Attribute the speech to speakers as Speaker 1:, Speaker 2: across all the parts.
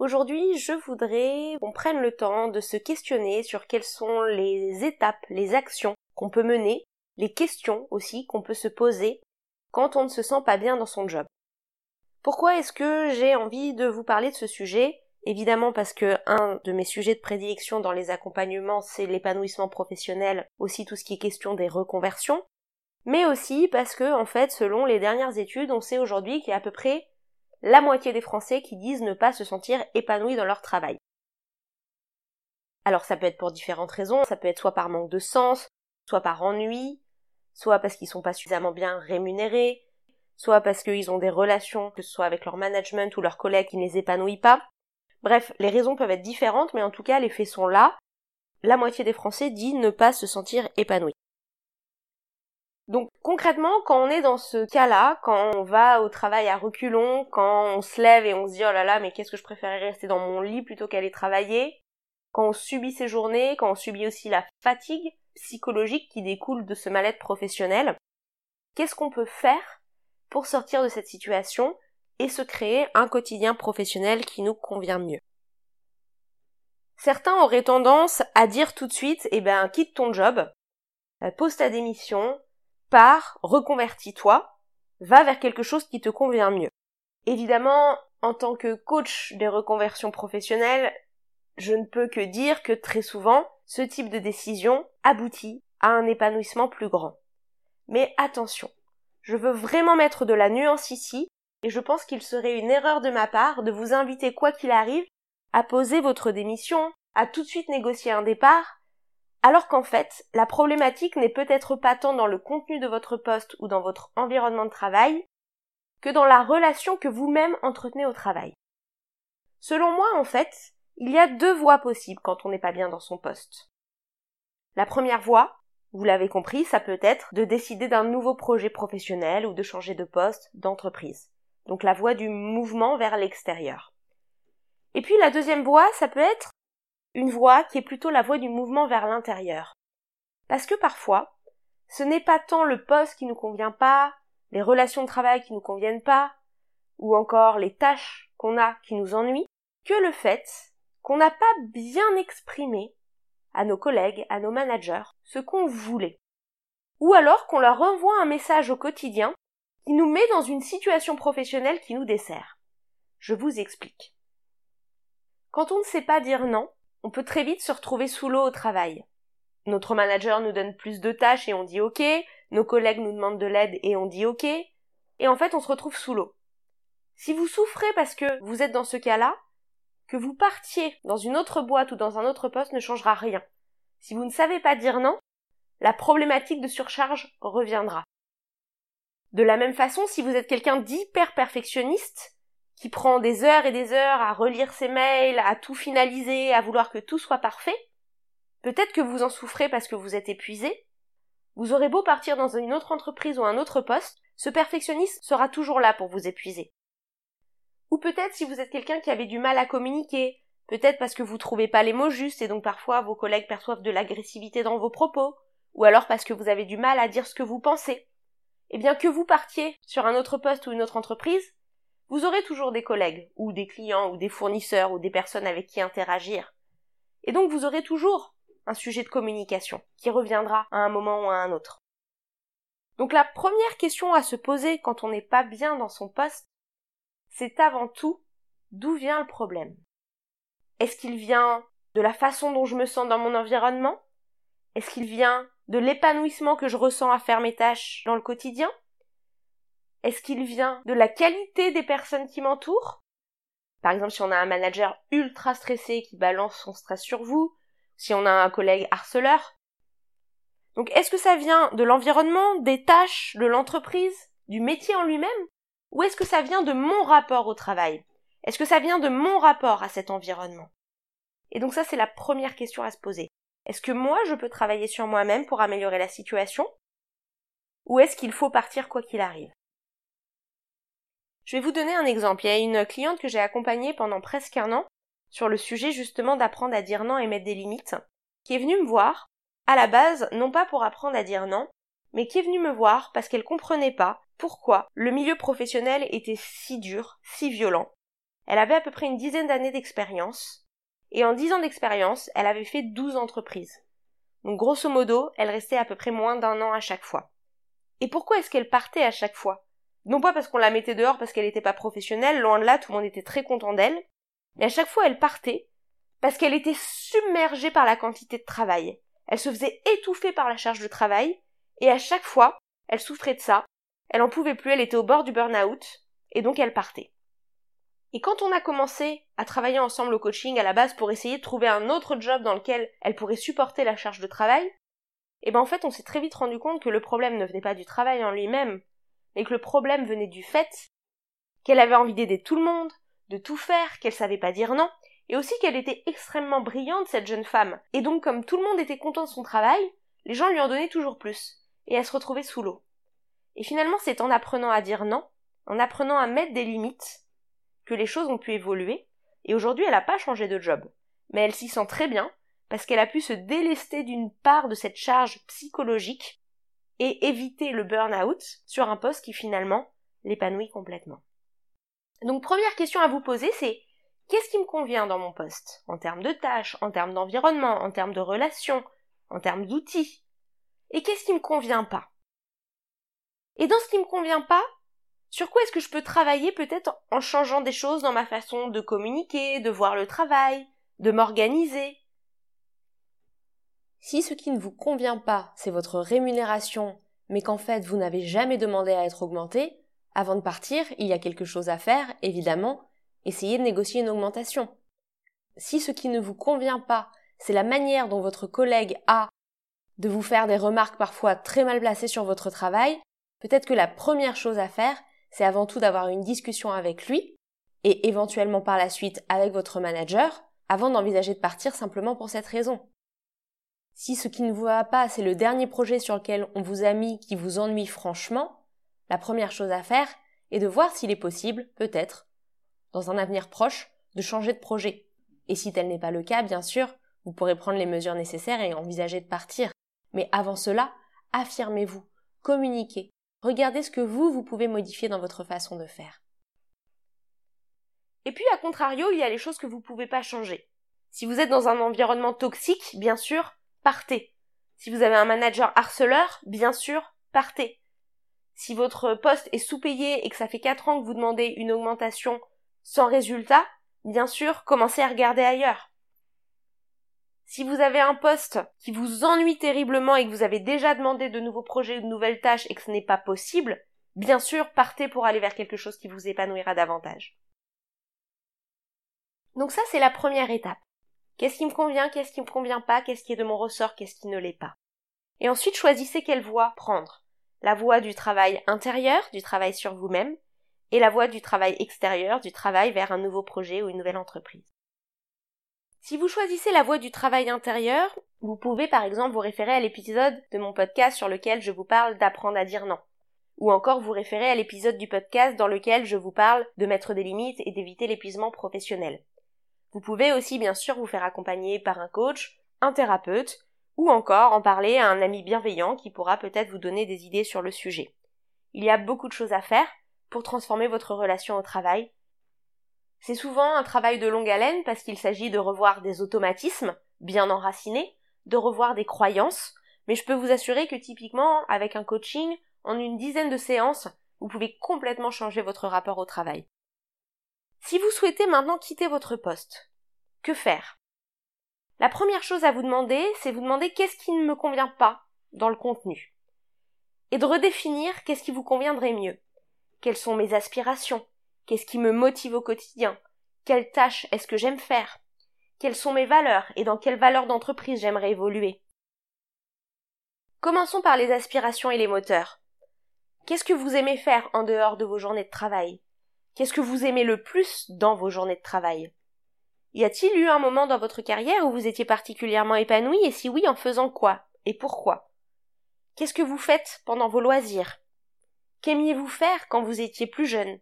Speaker 1: Aujourd'hui, je voudrais qu'on prenne le temps de se questionner sur quelles sont les étapes, les actions qu'on peut mener, les questions aussi qu'on peut se poser quand on ne se sent pas bien dans son job. Pourquoi est-ce que j'ai envie de vous parler de ce sujet? Évidemment parce que un de mes sujets de prédilection dans les accompagnements, c'est l'épanouissement professionnel, aussi tout ce qui est question des reconversions, mais aussi parce que, en fait, selon les dernières études, on sait aujourd'hui qu'il y a à peu près la moitié des Français qui disent ne pas se sentir épanouis dans leur travail. Alors ça peut être pour différentes raisons, ça peut être soit par manque de sens, soit par ennui, soit parce qu'ils sont pas suffisamment bien rémunérés, soit parce qu'ils ont des relations, que ce soit avec leur management ou leurs collègues qui ne les épanouissent pas. Bref, les raisons peuvent être différentes, mais en tout cas les faits sont là. La moitié des Français dit ne pas se sentir épanouis. Donc concrètement, quand on est dans ce cas-là, quand on va au travail à reculons, quand on se lève et on se dit oh là là, mais qu'est-ce que je préférerais rester dans mon lit plutôt qu'aller travailler, quand on subit ces journées, quand on subit aussi la fatigue psychologique qui découle de ce mal-être professionnel, qu'est-ce qu'on peut faire pour sortir de cette situation et se créer un quotidien professionnel qui nous convient mieux? Certains auraient tendance à dire tout de suite, eh ben, quitte ton job, euh, pose ta démission, reconvertis-toi, va vers quelque chose qui te convient mieux. Évidemment, en tant que coach des reconversions professionnelles, je ne peux que dire que très souvent, ce type de décision aboutit à un épanouissement plus grand. Mais attention, je veux vraiment mettre de la nuance ici, et je pense qu'il serait une erreur de ma part de vous inviter quoi qu'il arrive à poser votre démission, à tout de suite négocier un départ, alors qu'en fait, la problématique n'est peut-être pas tant dans le contenu de votre poste ou dans votre environnement de travail, que dans la relation que vous-même entretenez au travail. Selon moi, en fait, il y a deux voies possibles quand on n'est pas bien dans son poste. La première voie, vous l'avez compris, ça peut être de décider d'un nouveau projet professionnel ou de changer de poste, d'entreprise. Donc la voie du mouvement vers l'extérieur. Et puis la deuxième voie, ça peut être une voie qui est plutôt la voie du mouvement vers l'intérieur. Parce que parfois, ce n'est pas tant le poste qui nous convient pas, les relations de travail qui nous conviennent pas, ou encore les tâches qu'on a qui nous ennuient, que le fait qu'on n'a pas bien exprimé à nos collègues, à nos managers, ce qu'on voulait. Ou alors qu'on leur envoie un message au quotidien qui nous met dans une situation professionnelle qui nous dessert. Je vous explique. Quand on ne sait pas dire non, on peut très vite se retrouver sous l'eau au travail. Notre manager nous donne plus de tâches et on dit OK, nos collègues nous demandent de l'aide et on dit OK, et en fait on se retrouve sous l'eau. Si vous souffrez parce que vous êtes dans ce cas-là, que vous partiez dans une autre boîte ou dans un autre poste ne changera rien. Si vous ne savez pas dire non, la problématique de surcharge reviendra. De la même façon, si vous êtes quelqu'un d'hyper perfectionniste, qui prend des heures et des heures à relire ses mails, à tout finaliser, à vouloir que tout soit parfait, peut-être que vous en souffrez parce que vous êtes épuisé, vous aurez beau partir dans une autre entreprise ou un autre poste, ce perfectionniste sera toujours là pour vous épuiser. Ou peut-être si vous êtes quelqu'un qui avait du mal à communiquer, peut-être parce que vous trouvez pas les mots justes et donc parfois vos collègues perçoivent de l'agressivité dans vos propos, ou alors parce que vous avez du mal à dire ce que vous pensez. Eh bien que vous partiez sur un autre poste ou une autre entreprise, vous aurez toujours des collègues, ou des clients, ou des fournisseurs, ou des personnes avec qui interagir. Et donc vous aurez toujours un sujet de communication qui reviendra à un moment ou à un autre. Donc la première question à se poser quand on n'est pas bien dans son poste, c'est avant tout d'où vient le problème? Est-ce qu'il vient de la façon dont je me sens dans mon environnement? Est-ce qu'il vient de l'épanouissement que je ressens à faire mes tâches dans le quotidien? Est-ce qu'il vient de la qualité des personnes qui m'entourent? Par exemple, si on a un manager ultra stressé qui balance son stress sur vous, si on a un collègue harceleur. Donc est-ce que ça vient de l'environnement, des tâches, de l'entreprise, du métier en lui-même? Ou est-ce que ça vient de mon rapport au travail? Est-ce que ça vient de mon rapport à cet environnement? Et donc ça, c'est la première question à se poser. Est-ce que moi, je peux travailler sur moi-même pour améliorer la situation? Ou est-ce qu'il faut partir quoi qu'il arrive? Je vais vous donner un exemple. Il y a une cliente que j'ai accompagnée pendant presque un an sur le sujet justement d'apprendre à dire non et mettre des limites, qui est venue me voir, à la base, non pas pour apprendre à dire non, mais qui est venue me voir parce qu'elle comprenait pas pourquoi le milieu professionnel était si dur, si violent. Elle avait à peu près une dizaine d'années d'expérience, et en dix ans d'expérience, elle avait fait douze entreprises. Donc grosso modo, elle restait à peu près moins d'un an à chaque fois. Et pourquoi est-ce qu'elle partait à chaque fois? Non pas parce qu'on la mettait dehors parce qu'elle n'était pas professionnelle, loin de là, tout le monde était très content d'elle, mais à chaque fois elle partait parce qu'elle était submergée par la quantité de travail. Elle se faisait étouffer par la charge de travail, et à chaque fois, elle souffrait de ça, elle en pouvait plus, elle était au bord du burn-out, et donc elle partait. Et quand on a commencé à travailler ensemble au coaching à la base pour essayer de trouver un autre job dans lequel elle pourrait supporter la charge de travail, eh ben en fait on s'est très vite rendu compte que le problème ne venait pas du travail en lui-même, mais que le problème venait du fait qu'elle avait envie d'aider tout le monde, de tout faire, qu'elle savait pas dire non, et aussi qu'elle était extrêmement brillante cette jeune femme. Et donc comme tout le monde était content de son travail, les gens lui en donnaient toujours plus, et elle se retrouvait sous l'eau. Et finalement c'est en apprenant à dire non, en apprenant à mettre des limites, que les choses ont pu évoluer, et aujourd'hui elle n'a pas changé de job. Mais elle s'y sent très bien, parce qu'elle a pu se délester d'une part de cette charge psychologique et éviter le burn-out sur un poste qui finalement l'épanouit complètement. Donc première question à vous poser, c'est qu'est-ce qui me convient dans mon poste? En termes de tâches, en termes d'environnement, en termes de relations, en termes d'outils. Et qu'est-ce qui me convient pas? Et dans ce qui me convient pas, sur quoi est-ce que je peux travailler peut-être en changeant des choses dans ma façon de communiquer, de voir le travail, de m'organiser?
Speaker 2: Si ce qui ne vous convient pas, c'est votre rémunération, mais qu'en fait vous n'avez jamais demandé à être augmenté, avant de partir, il y a quelque chose à faire, évidemment, essayez de négocier une augmentation. Si ce qui ne vous convient pas, c'est la manière dont votre collègue a de vous faire des remarques parfois très mal placées sur votre travail, peut-être que la première chose à faire, c'est avant tout d'avoir une discussion avec lui, et éventuellement par la suite avec votre manager, avant d'envisager de partir simplement pour cette raison. Si ce qui ne vous va pas, c'est le dernier projet sur lequel on vous a mis qui vous ennuie franchement, la première chose à faire est de voir s'il est possible, peut-être, dans un avenir proche, de changer de projet. Et si tel n'est pas le cas, bien sûr, vous pourrez prendre les mesures nécessaires et envisager de partir. Mais avant cela, affirmez-vous, communiquez, regardez ce que vous, vous pouvez modifier dans votre façon de faire.
Speaker 1: Et puis, à contrario, il y a les choses que vous ne pouvez pas changer. Si vous êtes dans un environnement toxique, bien sûr, partez. Si vous avez un manager harceleur, bien sûr, partez. Si votre poste est sous-payé et que ça fait quatre ans que vous demandez une augmentation sans résultat, bien sûr, commencez à regarder ailleurs. Si vous avez un poste qui vous ennuie terriblement et que vous avez déjà demandé de nouveaux projets ou de nouvelles tâches et que ce n'est pas possible, bien sûr, partez pour aller vers quelque chose qui vous épanouira davantage. Donc ça, c'est la première étape. Qu'est-ce qui me convient, qu'est-ce qui me convient pas, qu'est-ce qui est de mon ressort, qu'est-ce qui ne l'est pas. Et ensuite, choisissez quelle voie prendre la voie du travail intérieur, du travail sur vous-même, et la voie du travail extérieur, du travail vers un nouveau projet ou une nouvelle entreprise. Si vous choisissez la voie du travail intérieur, vous pouvez par exemple vous référer à l'épisode de mon podcast sur lequel je vous parle d'apprendre à dire non. Ou encore vous référer à l'épisode du podcast dans lequel je vous parle de mettre des limites et d'éviter l'épuisement professionnel. Vous pouvez aussi bien sûr vous faire accompagner par un coach, un thérapeute, ou encore en parler à un ami bienveillant qui pourra peut-être vous donner des idées sur le sujet. Il y a beaucoup de choses à faire pour transformer votre relation au travail. C'est souvent un travail de longue haleine parce qu'il s'agit de revoir des automatismes bien enracinés, de revoir des croyances, mais je peux vous assurer que typiquement avec un coaching, en une dizaine de séances, vous pouvez complètement changer votre rapport au travail. Si vous souhaitez maintenant quitter votre poste, que faire? La première chose à vous demander, c'est vous demander qu'est-ce qui ne me convient pas dans le contenu. Et de redéfinir qu'est-ce qui vous conviendrait mieux. Quelles sont mes aspirations? Qu'est-ce qui me motive au quotidien? Quelles tâches est-ce que j'aime faire? Quelles sont mes valeurs et dans quelles valeurs d'entreprise j'aimerais évoluer? Commençons par les aspirations et les moteurs. Qu'est-ce que vous aimez faire en dehors de vos journées de travail? Qu'est-ce que vous aimez le plus dans vos journées de travail? Y a-t-il eu un moment dans votre carrière où vous étiez particulièrement épanoui? Et si oui, en faisant quoi? Et pourquoi? Qu'est-ce que vous faites pendant vos loisirs? Qu'aimiez-vous faire quand vous étiez plus jeune?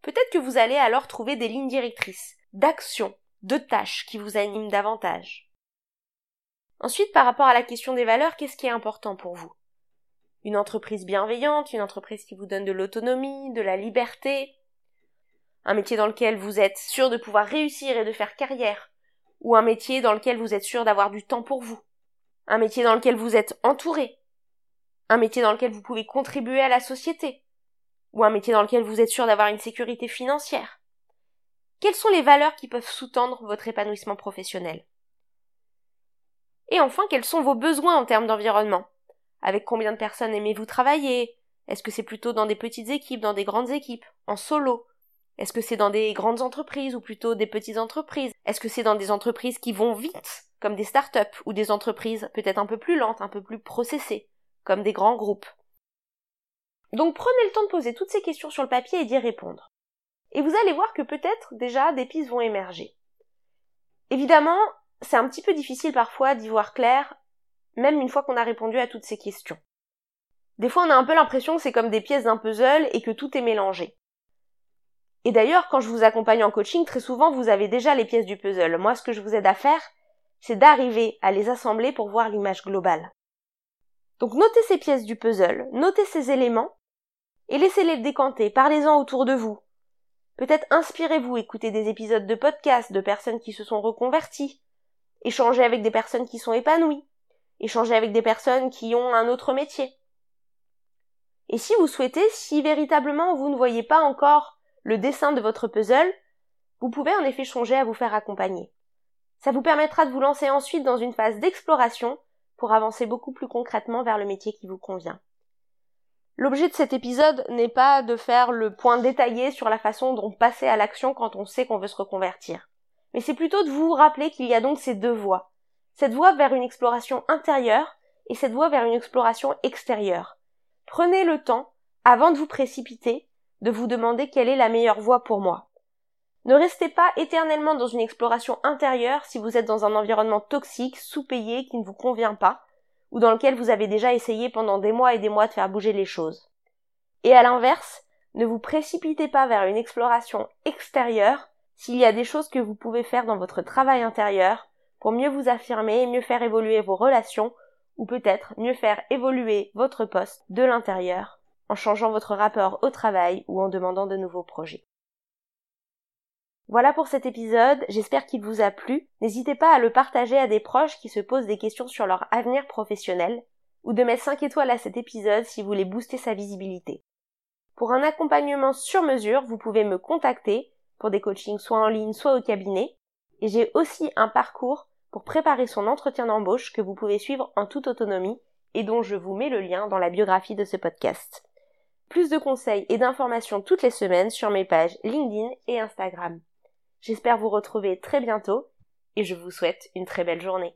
Speaker 1: Peut-être que vous allez alors trouver des lignes directrices, d'actions, de tâches qui vous animent davantage. Ensuite, par rapport à la question des valeurs, qu'est-ce qui est important pour vous? Une entreprise bienveillante, une entreprise qui vous donne de l'autonomie, de la liberté, un métier dans lequel vous êtes sûr de pouvoir réussir et de faire carrière, ou un métier dans lequel vous êtes sûr d'avoir du temps pour vous, un métier dans lequel vous êtes entouré, un métier dans lequel vous pouvez contribuer à la société, ou un métier dans lequel vous êtes sûr d'avoir une sécurité financière. Quelles sont les valeurs qui peuvent sous-tendre votre épanouissement professionnel? Et enfin, quels sont vos besoins en termes d'environnement? Avec combien de personnes aimez-vous travailler? Est-ce que c'est plutôt dans des petites équipes, dans des grandes équipes, en solo? Est-ce que c'est dans des grandes entreprises ou plutôt des petites entreprises? Est-ce que c'est dans des entreprises qui vont vite, comme des start-up, ou des entreprises peut-être un peu plus lentes, un peu plus processées, comme des grands groupes? Donc prenez le temps de poser toutes ces questions sur le papier et d'y répondre. Et vous allez voir que peut-être déjà des pistes vont émerger. Évidemment, c'est un petit peu difficile parfois d'y voir clair, même une fois qu'on a répondu à toutes ces questions. Des fois, on a un peu l'impression que c'est comme des pièces d'un puzzle et que tout est mélangé. Et d'ailleurs, quand je vous accompagne en coaching, très souvent, vous avez déjà les pièces du puzzle. Moi, ce que je vous aide à faire, c'est d'arriver à les assembler pour voir l'image globale. Donc, notez ces pièces du puzzle, notez ces éléments, et laissez-les décanter, parlez-en autour de vous, Peut-être inspirez-vous, écoutez des épisodes de podcast de personnes qui se sont reconverties, échangez avec des personnes qui sont épanouies, échangez avec des personnes qui ont un autre métier. Et si vous souhaitez, si véritablement vous ne voyez pas encore le dessin de votre puzzle, vous pouvez en effet changer à vous faire accompagner. Ça vous permettra de vous lancer ensuite dans une phase d'exploration pour avancer beaucoup plus concrètement vers le métier qui vous convient. L'objet de cet épisode n'est pas de faire le point détaillé sur la façon dont passer à l'action quand on sait qu'on veut se reconvertir. Mais c'est plutôt de vous rappeler qu'il y a donc ces deux voies. Cette voie vers une exploration intérieure et cette voie vers une exploration extérieure. Prenez le temps, avant de vous précipiter, de vous demander quelle est la meilleure voie pour moi. Ne restez pas éternellement dans une exploration intérieure si vous êtes dans un environnement toxique, sous-payé, qui ne vous convient pas, ou dans lequel vous avez déjà essayé pendant des mois et des mois de faire bouger les choses. Et à l'inverse, ne vous précipitez pas vers une exploration extérieure s'il y a des choses que vous pouvez faire dans votre travail intérieur pour mieux vous affirmer et mieux faire évoluer vos relations ou peut-être mieux faire évoluer votre poste de l'intérieur en changeant votre rapport au travail ou en demandant de nouveaux projets. Voilà pour cet épisode, j'espère qu'il vous a plu. N'hésitez pas à le partager à des proches qui se posent des questions sur leur avenir professionnel, ou de mettre 5 étoiles à cet épisode si vous voulez booster sa visibilité. Pour un accompagnement sur mesure, vous pouvez me contacter pour des coachings soit en ligne, soit au cabinet, et j'ai aussi un parcours pour préparer son entretien d'embauche que vous pouvez suivre en toute autonomie et dont je vous mets le lien dans la biographie de ce podcast. Plus de conseils et d'informations toutes les semaines sur mes pages LinkedIn et Instagram. J'espère vous retrouver très bientôt et je vous souhaite une très belle journée.